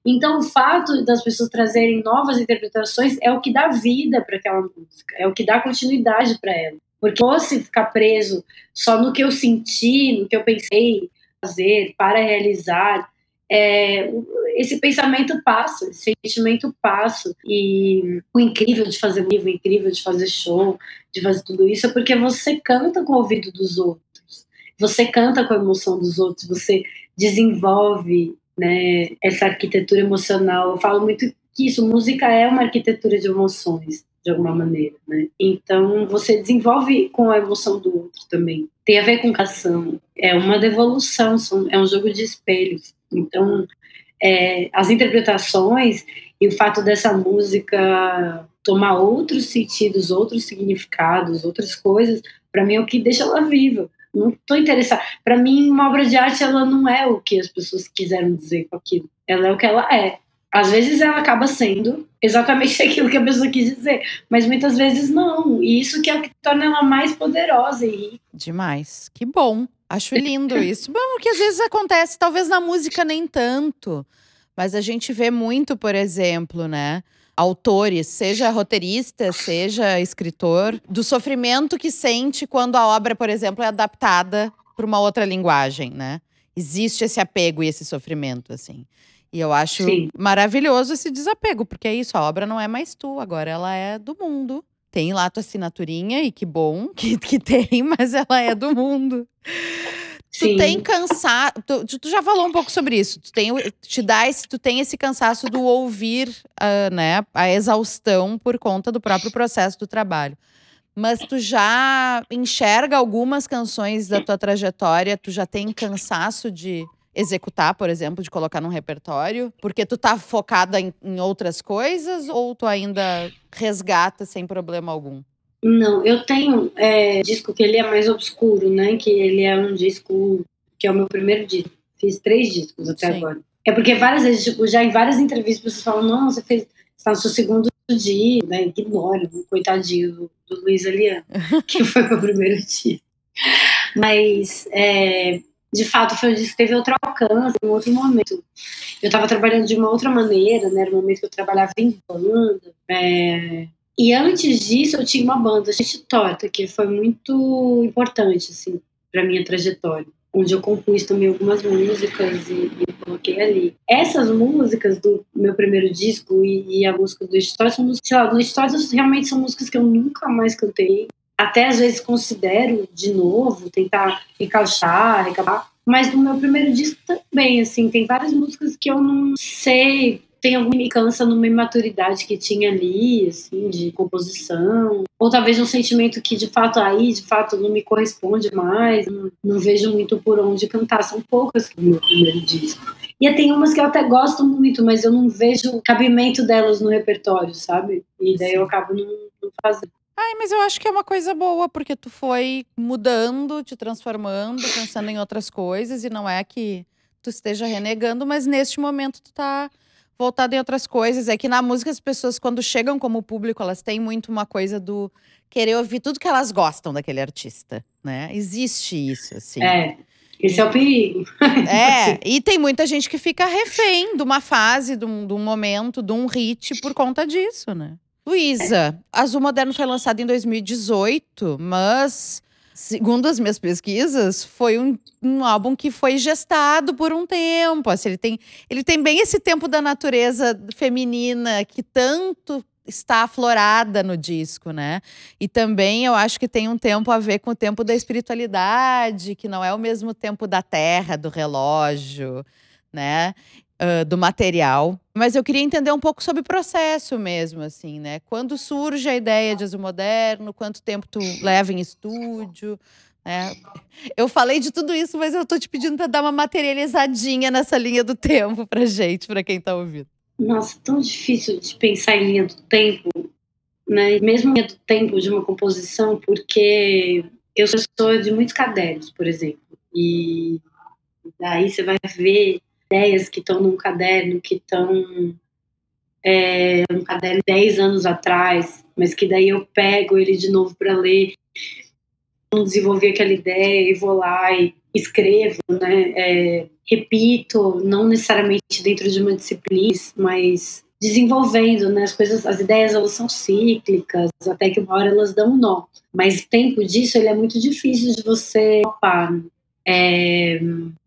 Então, o fato das pessoas trazerem novas interpretações é o que dá vida para aquela música, é o que dá continuidade para ela. Porque se ficar preso só no que eu senti, no que eu pensei fazer, para realizar, é, esse pensamento passa, esse sentimento passa. E o incrível de fazer livro, o incrível de fazer show, de fazer tudo isso, é porque você canta com o ouvido dos outros, você canta com a emoção dos outros, você desenvolve né, essa arquitetura emocional. Eu falo muito que isso, música é uma arquitetura de emoções, de alguma maneira, né? Então você desenvolve com a emoção do outro também. Tem a ver com ação, é uma devolução, é um jogo de espelhos. Então é, as interpretações e o fato dessa música tomar outros sentidos, outros significados, outras coisas, para mim é o que deixa ela viva. Não estou interessada. Para mim, uma obra de arte ela não é o que as pessoas quiseram dizer com aquilo. Ela é o que ela é. Às vezes ela acaba sendo exatamente aquilo que a pessoa quis dizer, mas muitas vezes não. E isso que é o que torna ela mais poderosa e Demais. Que bom. Acho lindo isso. Bom, porque às vezes acontece, talvez na música nem tanto, mas a gente vê muito, por exemplo, né? Autores, seja roteirista, seja escritor, do sofrimento que sente quando a obra, por exemplo, é adaptada para uma outra linguagem, né? Existe esse apego e esse sofrimento, assim. E eu acho Sim. maravilhoso esse desapego, porque é isso, a obra não é mais tu, agora ela é do mundo tem lá tua assinaturinha e que bom que, que tem, mas ela é do mundo. Sim. Tu tem cansaço. Tu, tu, já falou um pouco sobre isso. Tu tem, te dá esse, tu tem esse cansaço do ouvir, uh, né, a exaustão por conta do próprio processo do trabalho. Mas tu já enxerga algumas canções da tua trajetória, tu já tem cansaço de executar, por exemplo, de colocar num repertório? Porque tu tá focada em, em outras coisas ou tu ainda resgata sem problema algum? Não, eu tenho é, disco que ele é mais obscuro, né? Que ele é um disco que é o meu primeiro disco. Fiz três discos até Sim. agora. É porque várias vezes, tipo, já em várias entrevistas, pessoas falam, não, você fez, está no seu segundo dia, né? Ignore o coitadinho do, do Luiz Aliano, que foi o meu primeiro dia. Mas é, de fato foi um que teve outro alcance, um outro momento. eu estava trabalhando de uma outra maneira, né? Era o momento que eu trabalhava em banda. É... E antes disso, eu tinha uma banda, Gente Torta, que foi muito importante, assim, para minha trajetória. Onde eu compus também algumas músicas e, e coloquei ali. Essas músicas do meu primeiro disco e, e a música do História são músicas, sei lá, no História realmente são músicas que eu nunca mais cantei. Até às vezes considero de novo, tentar encaixar, recabar. Mas no meu primeiro disco também, assim, tem várias músicas que eu não sei tem alguma implicância numa imaturidade que tinha ali, assim, de composição, ou talvez um sentimento que de fato aí, de fato, não me corresponde mais, não, não vejo muito por onde cantar. São poucas no meu primeiro disco. E tem umas que eu até gosto muito, mas eu não vejo cabimento delas no repertório, sabe? E daí eu acabo não, não fazendo. Ai, mas eu acho que é uma coisa boa, porque tu foi mudando, te transformando, pensando em outras coisas, e não é que tu esteja renegando, mas neste momento tu tá voltado em outras coisas. É que na música as pessoas, quando chegam como público, elas têm muito uma coisa do querer ouvir tudo que elas gostam daquele artista, né? Existe isso, assim. É. Esse é o perigo. É, e tem muita gente que fica refém de uma fase, de um, de um momento, de um hit por conta disso, né? Luísa, Azul Moderno foi lançado em 2018, mas segundo as minhas pesquisas, foi um, um, álbum que foi gestado por um tempo. Assim, ele, tem, ele tem bem esse tempo da natureza feminina que tanto está aflorada no disco, né? E também eu acho que tem um tempo a ver com o tempo da espiritualidade, que não é o mesmo tempo da terra, do relógio, né? Uh, do material. Mas eu queria entender um pouco sobre o processo mesmo, assim, né? Quando surge a ideia de azul moderno, quanto tempo tu leva em estúdio, né? Eu falei de tudo isso, mas eu tô te pedindo para dar uma materializadinha nessa linha do tempo pra gente, para quem tá ouvindo. Nossa, tão difícil de pensar em linha do tempo, né? Mesmo linha do tempo de uma composição, porque eu sou de muitos cadernos, por exemplo, e daí você vai ver ideias que estão num caderno, que estão é, um caderno 10 anos atrás, mas que daí eu pego ele de novo para ler, não desenvolvi aquela ideia e vou lá e escrevo, né? É, repito, não necessariamente dentro de uma disciplina, mas desenvolvendo, né? As coisas, as ideias elas são cíclicas, até que uma hora elas dão um nó. Mas o tempo disso ele é muito difícil de você topar. É,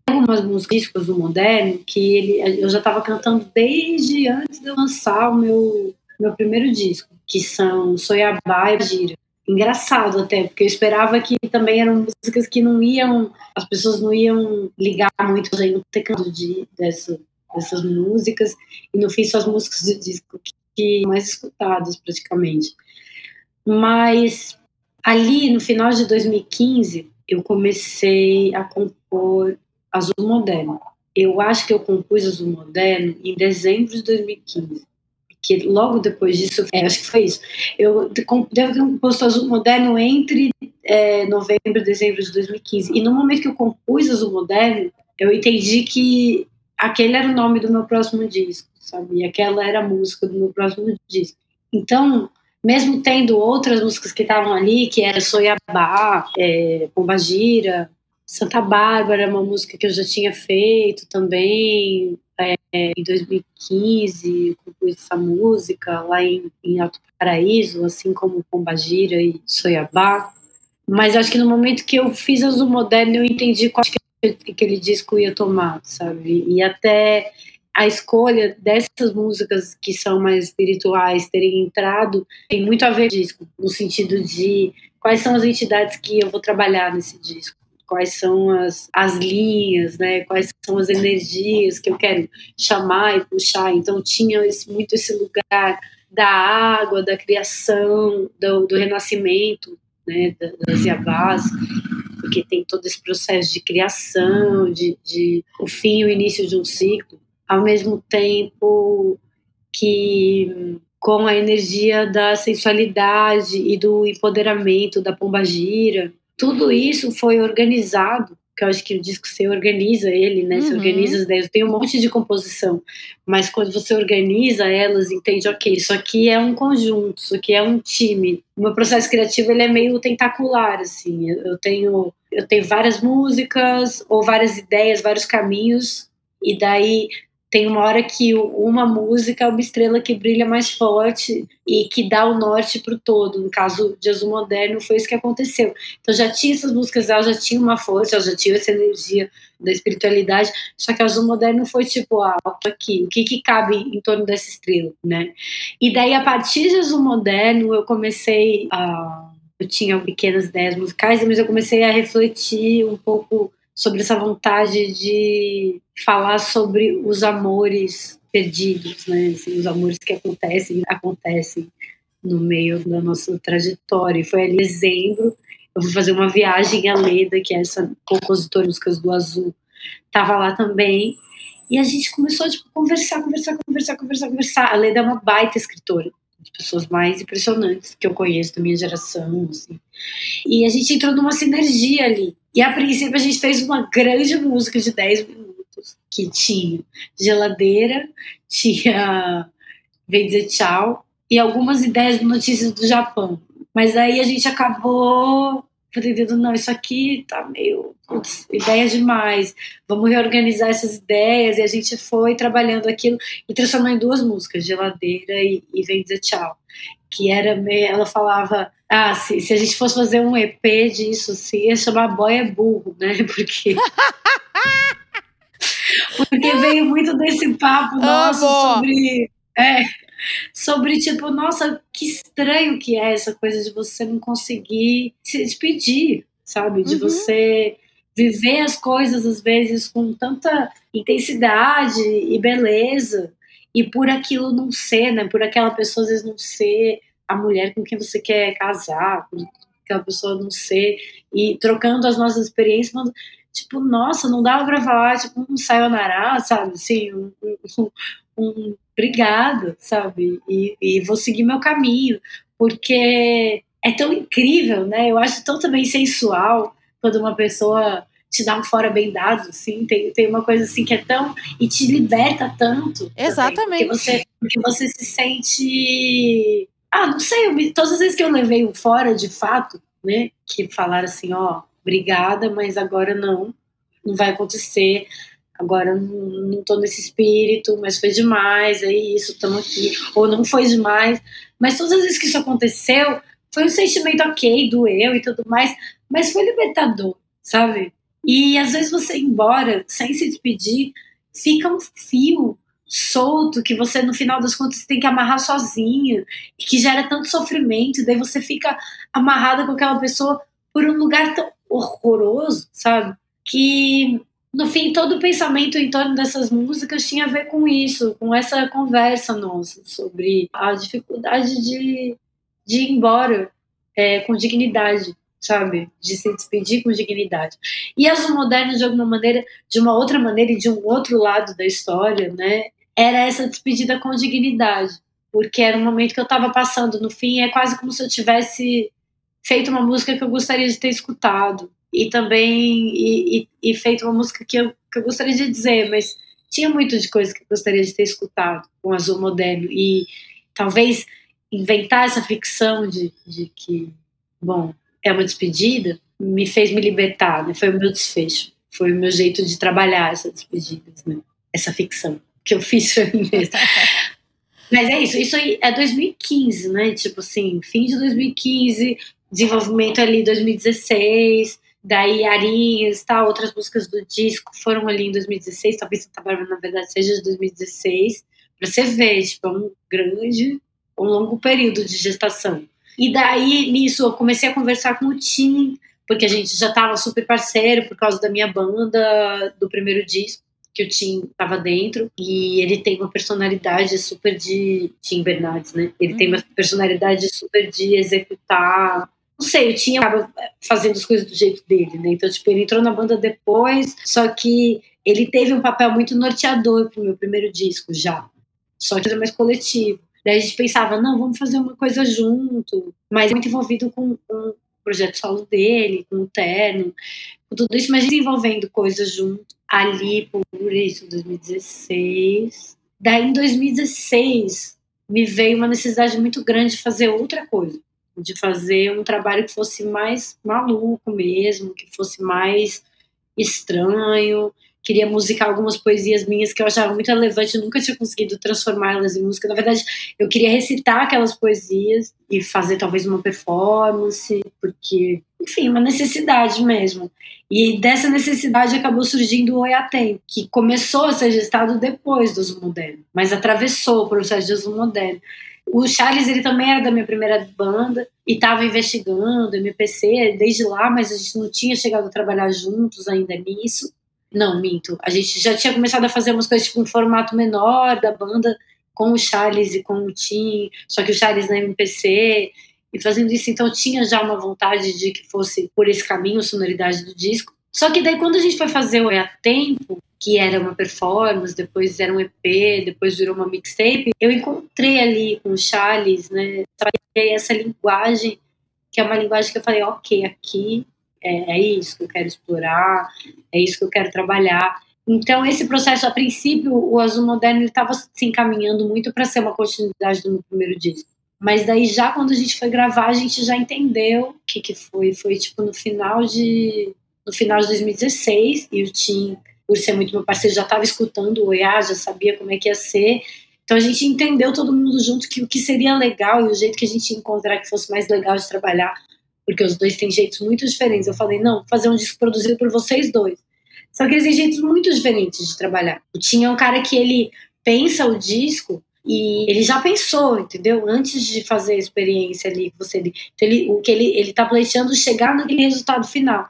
algumas músicas discos do moderno que ele, eu já estava cantando desde antes de eu lançar o meu, meu primeiro disco, que são Soiabá e Gira. Engraçado até, porque eu esperava que também eram músicas que não iam, as pessoas não iam ligar muito no teclado de, dessa, dessas músicas, e no fim são as músicas do disco que, que mais escutadas praticamente. Mas ali no final de 2015 eu comecei a compor Azul Moderno. Eu acho que eu compus Azul Moderno em dezembro de 2015. Que logo depois disso, é, acho que foi isso. Eu devo ter composto Azul Moderno entre é, novembro e dezembro de 2015. E no momento que eu compus Azul Moderno, eu entendi que aquele era o nome do meu próximo disco, sabe? E aquela era a música do meu próximo disco. Então, mesmo tendo outras músicas que estavam ali, que era Soiabá, é, Pombagira, Santa Bárbara, uma música que eu já tinha feito também é, em 2015, compus essa música lá em, em Alto Paraíso, assim como Pombagira e Soiabá. Mas acho que no momento que eu fiz Azul Moderno, eu entendi qual que aquele disco ia tomar, sabe? E até a escolha dessas músicas que são mais espirituais terem entrado tem muito a ver com o disco, no sentido de quais são as entidades que eu vou trabalhar nesse disco quais são as, as linhas, né, quais são as energias que eu quero chamar e puxar. Então tinha esse, muito esse lugar da água, da criação, do, do renascimento, né, das Yavás, porque tem todo esse processo de criação, de, de o fim e o início de um ciclo, ao mesmo tempo que com a energia da sensualidade e do empoderamento da pombagira, tudo isso foi organizado, que eu acho que o disco você organiza ele, né? Você uhum. organiza as ideias. Tem um monte de composição, mas quando você organiza elas, entende, ok, isso aqui é um conjunto, isso aqui é um time. O meu processo criativo ele é meio tentacular, assim. Eu tenho, eu tenho várias músicas ou várias ideias, vários caminhos, e daí tem uma hora que uma música é uma estrela que brilha mais forte e que dá o norte para o todo. No caso de Azul Moderno, foi isso que aconteceu. Então já tinha essas músicas, ela já tinha uma força, já tinha essa energia da espiritualidade, só que Azul Moderno foi tipo, ah, aqui, o que, que cabe em torno dessa estrela, né? E daí, a partir de Azul Moderno, eu comecei a. Eu tinha pequenas ideias musicais, mas eu comecei a refletir um pouco sobre essa vontade de falar sobre os amores perdidos, né? Assim, os amores que acontecem, acontecem no meio da nossa trajetória. E foi ali em dezembro, eu fui fazer uma viagem a Leda, que é essa compositora de músicas do Azul, tava lá também. E a gente começou a tipo, conversar, conversar, conversar, conversar, conversar. A Leda é uma baita escritora, pessoas mais impressionantes que eu conheço da minha geração, assim. E a gente entrou numa sinergia ali. E a princípio a gente fez uma grande música de 10 minutos, que tinha geladeira, tinha Vem Dizer Tchau, e algumas ideias de notícias do Japão. Mas aí a gente acabou entendendo, não, isso aqui tá meio putz, ideia demais, vamos reorganizar essas ideias, e a gente foi trabalhando aquilo e transformou em duas músicas, Geladeira e, e Vem Dizer Tchau, que era meio, ela falava, ah, se, se a gente fosse fazer um EP disso, se ia chamar Boy é Burro, né, porque... porque veio muito desse papo nosso sobre... É, sobre tipo, nossa, que estranho que é essa coisa de você não conseguir se despedir, sabe? De uhum. você viver as coisas às vezes com tanta intensidade e beleza e por aquilo não ser, né? Por aquela pessoa às vezes não ser a mulher com quem você quer casar, por aquela pessoa não ser e trocando as nossas experiências, tipo, nossa, não dava para falar tipo um sayonara, sabe? Assim, um, um, um obrigada, sabe? E, e vou seguir meu caminho, porque é tão incrível, né? Eu acho tão também sensual quando uma pessoa te dá um fora bem dado, assim, tem, tem uma coisa assim que é tão. e te liberta tanto. Exatamente. Também, porque, você, porque você se sente. Ah, não sei, todas as vezes que eu levei um fora de fato, né, que falaram assim, ó, obrigada, mas agora não, não vai acontecer agora não, estou nesse espírito, mas foi demais, é isso, estamos aqui, ou não foi demais. Mas todas as vezes que isso aconteceu, foi um sentimento ok, doeu e tudo mais, mas foi libertador, sabe? E às vezes você ir embora sem se despedir, fica um fio solto que você no final das contas tem que amarrar sozinho e que gera tanto sofrimento, e daí você fica amarrada com aquela pessoa por um lugar tão horroroso, sabe? Que no fim, todo o pensamento em torno dessas músicas tinha a ver com isso, com essa conversa nossa sobre a dificuldade de, de ir embora é, com dignidade, sabe? De se despedir com dignidade. E as modernas, de alguma maneira, de uma outra maneira e de um outro lado da história, né? Era essa despedida com dignidade, porque era um momento que eu estava passando. No fim, é quase como se eu tivesse feito uma música que eu gostaria de ter escutado e também e, e, e, feito uma música que eu, que eu gostaria de dizer, mas tinha muito de coisa que eu gostaria de ter escutado com Azul Moderno e talvez inventar essa ficção de, de que, bom, é uma despedida, me fez me libertar, né? foi o meu desfecho, foi o meu jeito de trabalhar essa despedida, né? essa ficção que eu fiz para mim mesma. Mas é isso, isso aí é 2015, né? Tipo assim, fim de 2015, desenvolvimento ali 2016, Daí Arinhas, tá, outras músicas do disco foram ali em 2016, talvez Santa Bárbara na verdade seja de 2016, para você ver, tipo, é um grande, um longo período de gestação. E daí, nisso, eu comecei a conversar com o Tim, porque a gente já tava super parceiro por causa da minha banda, do primeiro disco, que o Tim tava dentro, e ele tem uma personalidade super de Tim Bernardes, né? Ele uhum. tem uma personalidade super de executar não sei, eu tinha fazendo as coisas do jeito dele, né? Então, tipo, ele entrou na banda depois, só que ele teve um papel muito norteador pro meu primeiro disco já. Só que era mais coletivo. Daí a gente pensava, não, vamos fazer uma coisa junto, mas muito envolvido com, com o projeto solo dele, com o terno, com tudo isso, mas desenvolvendo coisas junto ali por isso, 2016. Daí em 2016 me veio uma necessidade muito grande de fazer outra coisa de fazer um trabalho que fosse mais maluco mesmo, que fosse mais estranho, queria musicar algumas poesias minhas que eu achava muito relevante, nunca tinha conseguido transformá-las em música. Na verdade, eu queria recitar aquelas poesias e fazer talvez uma performance, porque, enfim, uma necessidade mesmo. E dessa necessidade acabou surgindo o Oiatem, que começou a ser gestado depois do Zoom Moderno, mas atravessou o processo de Zoom Moderno. O Charles, ele também era da minha primeira banda e estava investigando MPC desde lá, mas a gente não tinha chegado a trabalhar juntos ainda nisso. Não, minto. A gente já tinha começado a fazer umas coisas tipo um formato menor da banda com o Charles e com o Tim, só que o Charles na MPC e fazendo isso, então tinha já uma vontade de que fosse por esse caminho a sonoridade do disco. Só que daí quando a gente foi fazer o É a Tempo, que era uma performance, depois era um EP, depois virou uma mixtape, eu encontrei ali com o Charles, né, essa linguagem, que é uma linguagem que eu falei, ok, aqui é, é isso que eu quero explorar, é isso que eu quero trabalhar. Então, esse processo, a princípio, o Azul Moderno estava se encaminhando muito para ser uma continuidade do meu primeiro disco. Mas daí, já quando a gente foi gravar, a gente já entendeu o que, que foi. Foi, tipo, no final de no final de 2016, e o Tim, por ser muito meu parceiro, já estava escutando o OEA, já sabia como é que ia ser. Então, a gente entendeu todo mundo junto que o que seria legal e o jeito que a gente ia encontrar que fosse mais legal de trabalhar porque os dois têm jeitos muito diferentes. Eu falei, não, fazer um disco produzido por vocês dois. Só que eles têm jeitos muito diferentes de trabalhar. Tinha um cara que ele pensa o disco e ele já pensou, entendeu? Antes de fazer a experiência ali, você então ele, o que ele ele tá pleiteando chegar naquele resultado final.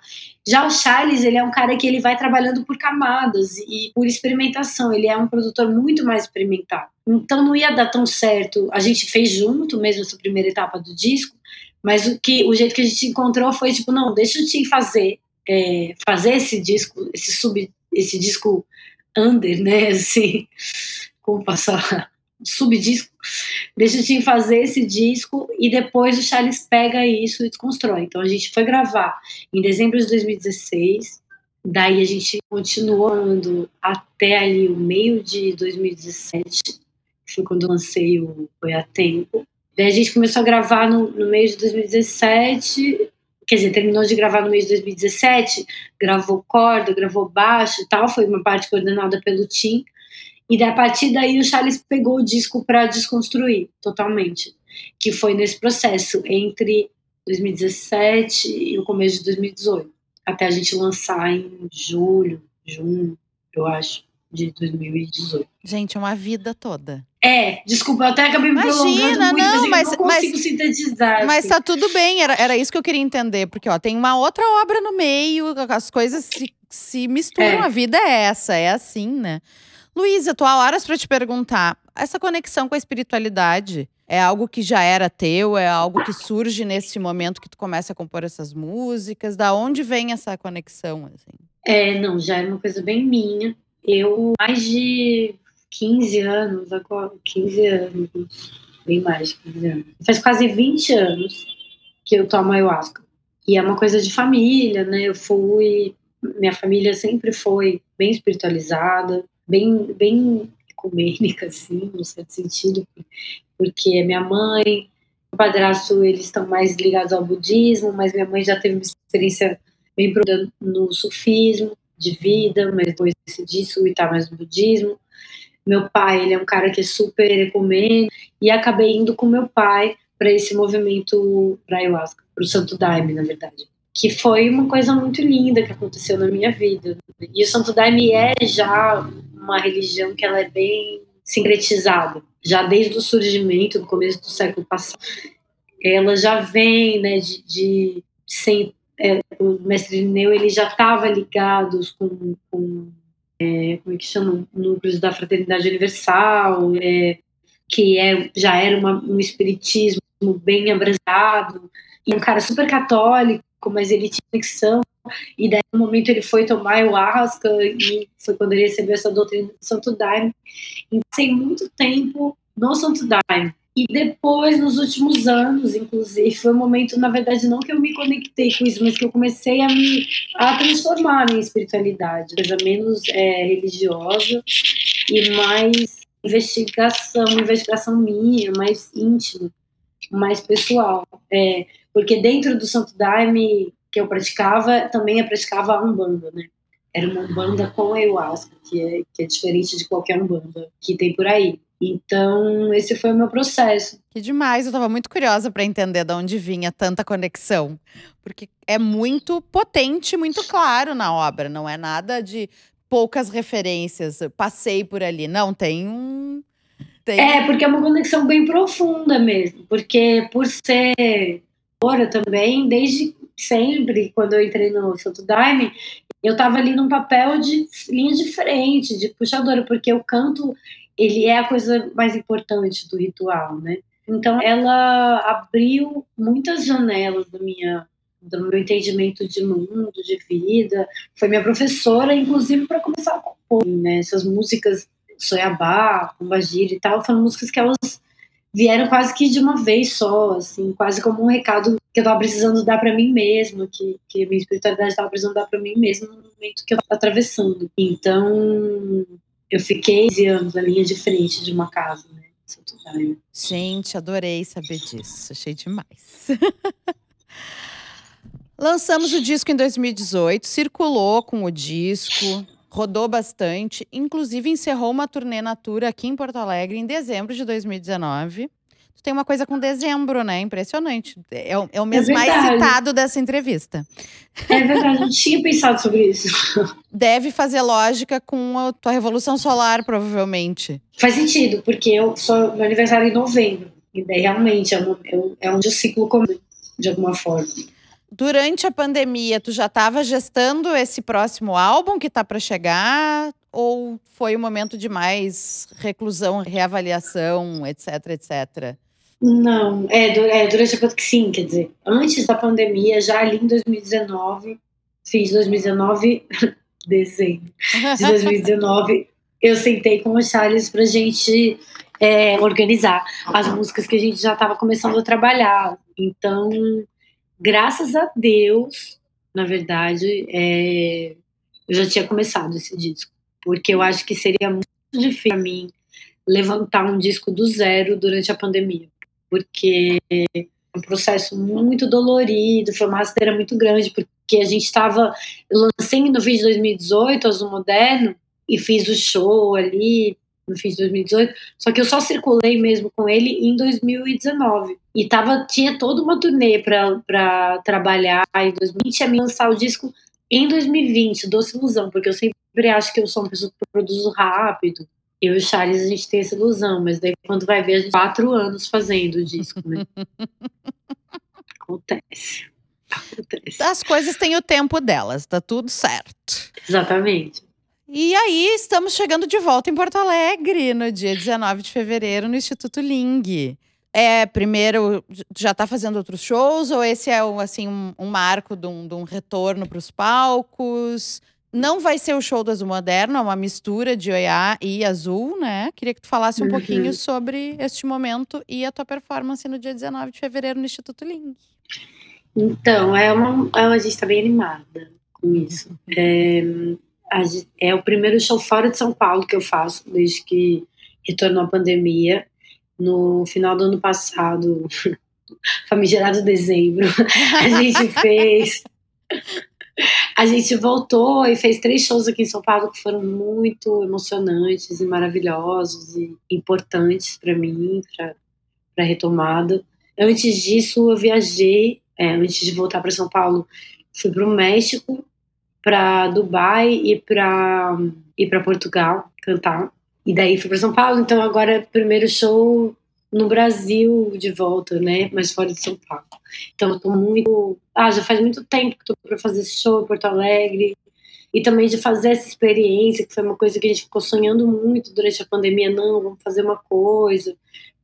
Já o Charles, ele é um cara que ele vai trabalhando por camadas e por experimentação. Ele é um produtor muito mais experimentado. Então não ia dar tão certo. A gente fez junto mesmo essa primeira etapa do disco, mas o que o jeito que a gente encontrou foi tipo, não, deixa eu te fazer, é, fazer esse disco, esse sub, esse disco under, né? Assim, como passar subdisco, deixa eu te fazer esse disco e depois o Charles pega isso e desconstrói. Então a gente foi gravar em dezembro de 2016, daí a gente continuou andando até ali o meio de 2017, que foi quando lancei o Foi a Tempo. Daí a gente começou a gravar no, no mês de 2017, quer dizer, terminou de gravar no mês de 2017, gravou corda, gravou baixo e tal, foi uma parte coordenada pelo Tim. E a partir daí o Charles pegou o disco para desconstruir totalmente, que foi nesse processo entre 2017 e o começo de 2018, até a gente lançar em julho, junho, eu acho de 2018. Gente, uma vida toda. É, desculpa, eu até acabei me Imagina, muito, não, mas, eu não consigo mas, sintetizar. Mas assim. tá tudo bem, era, era isso que eu queria entender, porque ó, tem uma outra obra no meio, as coisas se, se misturam, é. a vida é essa, é assim, né? Luísa, tô há horas para te perguntar, essa conexão com a espiritualidade é algo que já era teu, é algo que surge nesse momento que tu começa a compor essas músicas, da onde vem essa conexão, assim? É, não, já é uma coisa bem minha. Eu, mais de 15 anos, agora, 15 anos, bem mais de 15 anos. Faz quase 20 anos que eu tomo ayahuasca. E é uma coisa de família, né? Eu fui. Minha família sempre foi bem espiritualizada, bem, bem ecumênica, assim, no certo sentido, porque minha mãe, o padrasto, eles estão mais ligados ao budismo, mas minha mãe já teve uma experiência bem no sufismo de vida, mas depois disso e tá mais no budismo. Meu pai, ele é um cara que é super ecumênico e acabei indo com meu pai para esse movimento para ayahuasca, para o Santo Daime, na verdade, que foi uma coisa muito linda que aconteceu na minha vida. E o Santo Daime é já uma religião que ela é bem sincretizada, já desde o surgimento, do começo do século passado. Ela já vem, né, de, de sem é, o mestre Neu ele já estava ligado com, com é, como é que chama, núcleos da fraternidade universal, é, que é, já era uma, um espiritismo bem abrasado, e um cara super católico, mas ele tinha conexão, e daí no momento ele foi tomar ayahuasca, e foi quando ele recebeu essa doutrina do Santo Daime, e passei muito tempo no Santo Daime, e depois, nos últimos anos, inclusive, foi um momento, na verdade, não que eu me conectei com isso, mas que eu comecei a me a transformar a minha espiritualidade, coisa menos é, religiosa e mais investigação, investigação minha, mais íntima, mais pessoal. É, porque dentro do Santo Daime que eu praticava, também eu praticava a Umbanda, né? era uma banda com ayahuasca, que é, que é diferente de qualquer banda que tem por aí. Então, esse foi o meu processo. Que demais, eu estava muito curiosa para entender de onde vinha tanta conexão. Porque é muito potente, muito claro na obra, não é nada de poucas referências. passei por ali. Não, tem um. Tem... É, porque é uma conexão bem profunda mesmo. Porque por ser agora também, desde sempre, quando eu entrei no Santo Daime, eu estava ali num papel de linha de frente, de puxadora, porque o canto ele é a coisa mais importante do ritual, né? Então ela abriu muitas janelas da minha do meu entendimento de mundo, de vida. Foi minha professora, inclusive, para começar a compor, né? Essas músicas Soiabá, Kumbagira e tal, foram músicas que elas vieram quase que de uma vez só, assim, quase como um recado que eu estava precisando dar para mim mesma, que, que a minha espiritualidade estava precisando dar para mim mesma no momento que eu estava atravessando. Então, eu fiquei anos na linha de frente de uma casa, né? Gente, adorei saber disso. Achei demais. Lançamos o disco em 2018, circulou com o disco, rodou bastante, inclusive encerrou uma turnê natura aqui em Porto Alegre em dezembro de 2019. Tu tem uma coisa com dezembro, né? Impressionante. É o, é o mês é mais citado dessa entrevista. É verdade, eu tinha pensado sobre isso. Deve fazer lógica com a tua revolução solar, provavelmente. Faz sentido, porque eu sou meu aniversário é em novembro. E daí realmente é, um, é onde o ciclo começa, de alguma forma. Durante a pandemia, tu já estava gestando esse próximo álbum que está para chegar? Ou foi um momento de mais reclusão, reavaliação, etc, etc? Não, é, é durante a pandemia, sim, quer dizer, antes da pandemia, já ali em 2019, fiz 2019, dezembro de 2019, eu sentei com o Charles pra gente é, organizar as músicas que a gente já estava começando a trabalhar. Então, graças a Deus, na verdade, é, eu já tinha começado esse disco, porque eu acho que seria muito difícil para mim levantar um disco do zero durante a pandemia porque é um processo muito dolorido, foi uma rasteira muito grande, porque a gente estava. lancei no fim de 2018 Azul Moderno e fiz o show ali no fim de 2018, só que eu só circulei mesmo com ele em 2019. E tava, tinha toda uma turnê para trabalhar em 2020 ia me lançar o disco em 2020, Doce Ilusão, porque eu sempre acho que eu sou uma pessoa que produzo rápido, eu e o Charles, a gente tem essa ilusão, mas daí quando vai ver, a gente quatro anos fazendo o disco, né? Acontece. Acontece. As coisas têm o tempo delas, tá tudo certo. Exatamente. E aí, estamos chegando de volta em Porto Alegre, no dia 19 de fevereiro, no Instituto Ling. É, primeiro, já está fazendo outros shows, ou esse é assim, um, um marco de um, de um retorno para os palcos? Não vai ser o show do Azul Moderno, é uma mistura de Oiá e Azul, né? Queria que tu falasse um uhum. pouquinho sobre este momento e a tua performance no dia 19 de fevereiro no Instituto Ling. Então, é uma, é a gente está bem animada com isso. É, a, é o primeiro show fora de São Paulo que eu faço desde que retornou a pandemia. No final do ano passado, famigerado dezembro, a gente fez a gente voltou e fez três shows aqui em São Paulo que foram muito emocionantes e maravilhosos e importantes para mim, para a retomada. Antes disso, eu viajei, é, antes de voltar para São Paulo, fui para o México, para Dubai e para e para Portugal cantar. E daí fui para São Paulo, então agora primeiro show no Brasil de volta, né? Mas fora de São Paulo. Então, eu tô muito. Ah, já faz muito tempo que tô para fazer esse show em Porto Alegre. E também de fazer essa experiência, que foi uma coisa que a gente ficou sonhando muito durante a pandemia. Não, vamos fazer uma coisa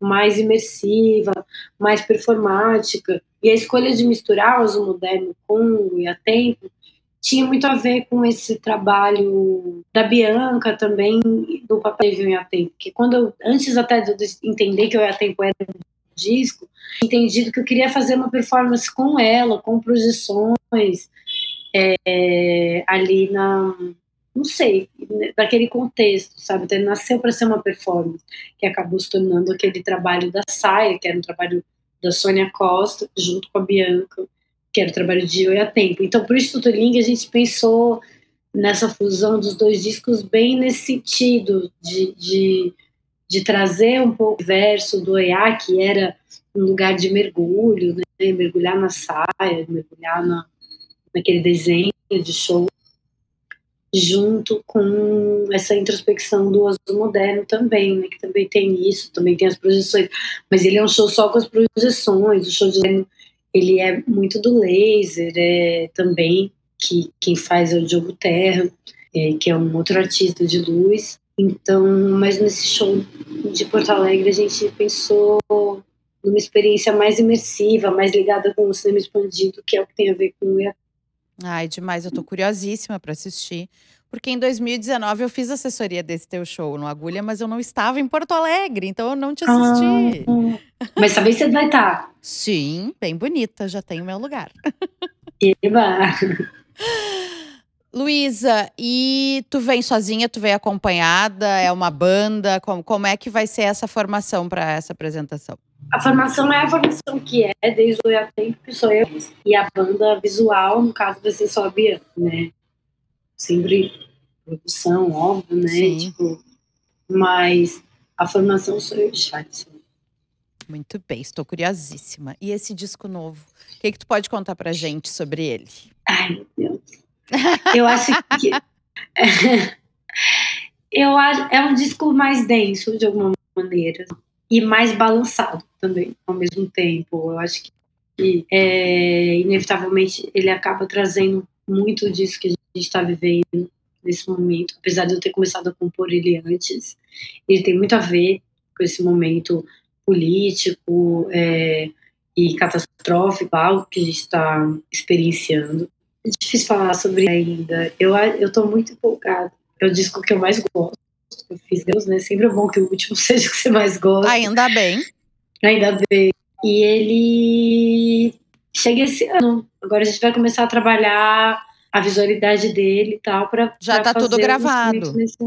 mais imersiva, mais performática. E a escolha de misturar o Moderno com e a Tempo tinha muito a ver com esse trabalho da Bianca também, do papel de Ia Tempo. Porque quando eu, antes até de entender que o Ia Tempo era um disco, entendido que eu queria fazer uma performance com ela, com projeções é, ali na. Não sei, daquele contexto, sabe? Então, nasceu para ser uma performance, que acabou se tornando aquele trabalho da saia, que era um trabalho da Sônia Costa, junto com a Bianca, que era o trabalho de e a Tempo. Então, para o Instituto Ling, a gente pensou nessa fusão dos dois discos bem nesse sentido de, de, de trazer um pouco o verso do Oiá, que era um lugar de mergulho, né? mergulhar na saia, mergulhar na, naquele desenho de show, junto com essa introspecção do azul moderno também, né? que também tem isso, também tem as projeções, mas ele é um show só com as projeções, o show de ele é muito do laser, é também que quem faz é o Diogo Terra, é, que é um outro artista de luz. Então, mas nesse show de Porto Alegre a gente pensou numa experiência mais imersiva, mais ligada com o cinema expandido, que é o que tem a ver com o Ai, demais, eu tô curiosíssima para assistir. Porque em 2019 eu fiz assessoria desse teu show no Agulha, mas eu não estava em Porto Alegre, então eu não te assisti. Ah, mas sabe se você vai estar? Tá? Sim, bem bonita, já tenho meu lugar. Eba! Luísa, e tu vem sozinha, tu vem acompanhada, é uma banda? Como, como é que vai ser essa formação para essa apresentação? A formação é a formação que é, desde o Tempo, que sou eu, e a banda visual, no caso, vai ser só a Bianca, né? Sempre produção, óbvio, né? Sim. Tipo, mas a formação sou eu e Chatson. Muito bem, estou curiosíssima. E esse disco novo, o que, que tu pode contar pra gente sobre ele? Ai, meu Deus. Eu acho que. eu acho, é um disco mais denso, de alguma maneira, e mais balançado também, ao mesmo tempo. Eu acho que, é, inevitavelmente, ele acaba trazendo muito disso que a gente está vivendo nesse momento, apesar de eu ter começado a compor ele antes. Ele tem muito a ver com esse momento político é, e catastrófico, algo que a gente está experienciando. É difícil falar sobre ainda. Eu eu tô muito empolgada. É o disco que eu mais gosto. Eu fiz Deus, né? Sempre é bom que o último seja o que você mais gosta. Ainda bem. Ainda bem. E ele chega esse ano. Agora a gente vai começar a trabalhar a visualidade dele e tal para Já pra tá tudo gravado. Nesse...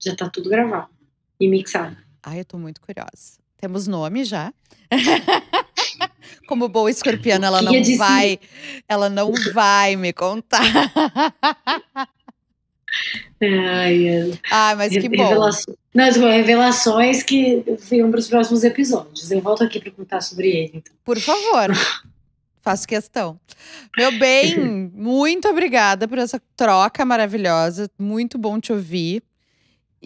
Já tá tudo gravado e mixado. Ai, eu tô muito curiosa. Temos nome já. Como boa escorpiana, ela não vai, ela não vai me contar. Ai, é. ah, mas que Revelações. bom. Nas revelações que ficam para os próximos episódios. Eu volto aqui para contar sobre ele. Então. Por favor. Faço questão. Meu bem, muito obrigada por essa troca maravilhosa. Muito bom te ouvir.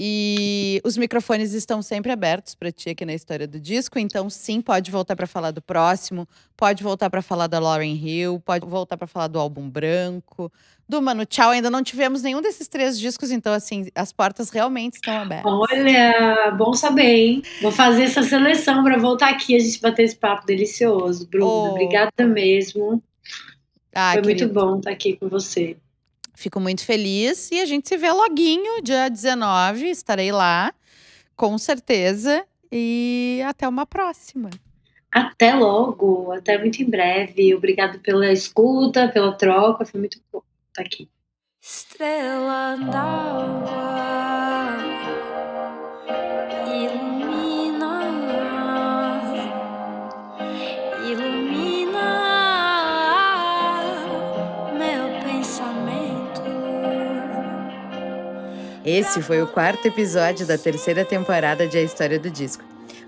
E os microfones estão sempre abertos para ti aqui na história do disco, então sim, pode voltar para falar do próximo, pode voltar para falar da Lauren Hill, pode voltar para falar do álbum branco, do Mano Tchau. Ainda não tivemos nenhum desses três discos, então assim, as portas realmente estão abertas. Olha, bom saber, hein? Vou fazer essa seleção para voltar aqui a gente bater esse papo delicioso, Bruno. Oh. Obrigada mesmo. Ah, Foi querido. muito bom estar aqui com você. Fico muito feliz e a gente se vê loguinho, dia 19, estarei lá, com certeza. E até uma próxima. Até logo, até muito em breve. Obrigado pela escuta, pela troca, foi muito bom estar aqui. Estrela d'água. Esse foi o quarto episódio da terceira temporada de A História do Disco.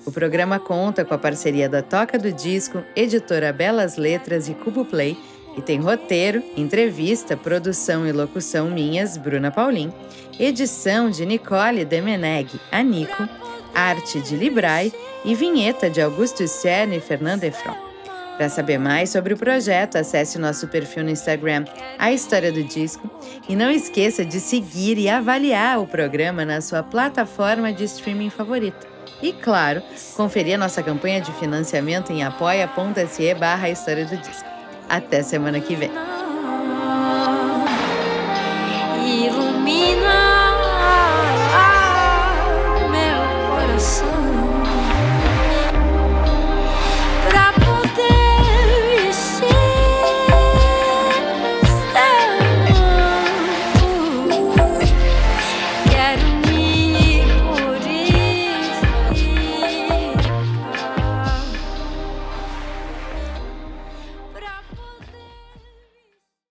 O programa conta com a parceria da Toca do Disco, editora Belas Letras e Cubo Play e tem roteiro, entrevista, produção e locução minhas, Bruna Paulin, edição de Nicole Demeneg, a Nico, arte de Librai e vinheta de Augusto Stern e Fernando Efron. Para saber mais sobre o projeto, acesse nosso perfil no Instagram, A História do Disco, e não esqueça de seguir e avaliar o programa na sua plataforma de streaming favorita. E claro, conferir a nossa campanha de financiamento em apoia.se barra História do Disco. Até semana que vem!